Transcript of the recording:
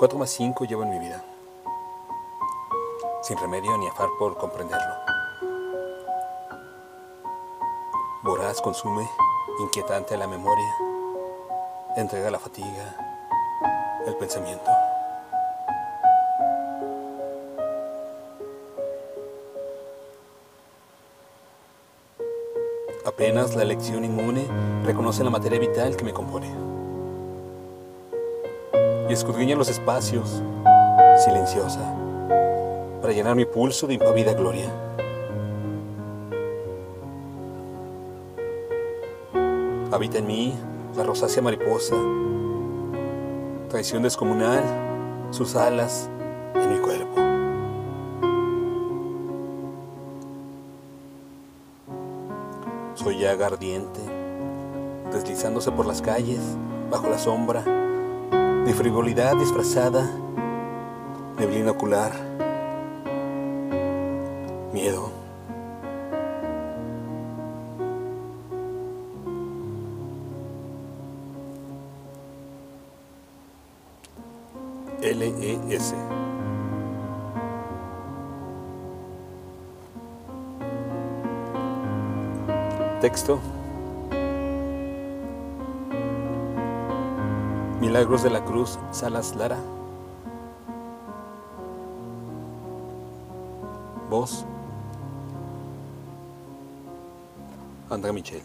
4 más 5 llevo en mi vida, sin remedio ni afar por comprenderlo. Voraz consume, inquietante la memoria, entrega la fatiga, el pensamiento. Apenas la elección inmune reconoce la materia vital que me compone. Y escudriña los espacios, silenciosa, para llenar mi pulso de impavida gloria. Habita en mí la rosácea mariposa, traición descomunal, sus alas en mi cuerpo. Soy llaga ardiente, deslizándose por las calles, bajo la sombra, de frivolidad disfrazada, neblina ocular, miedo. L-E-S. Texto. Milagros de la Cruz, Salas Lara. Voz. André Michel.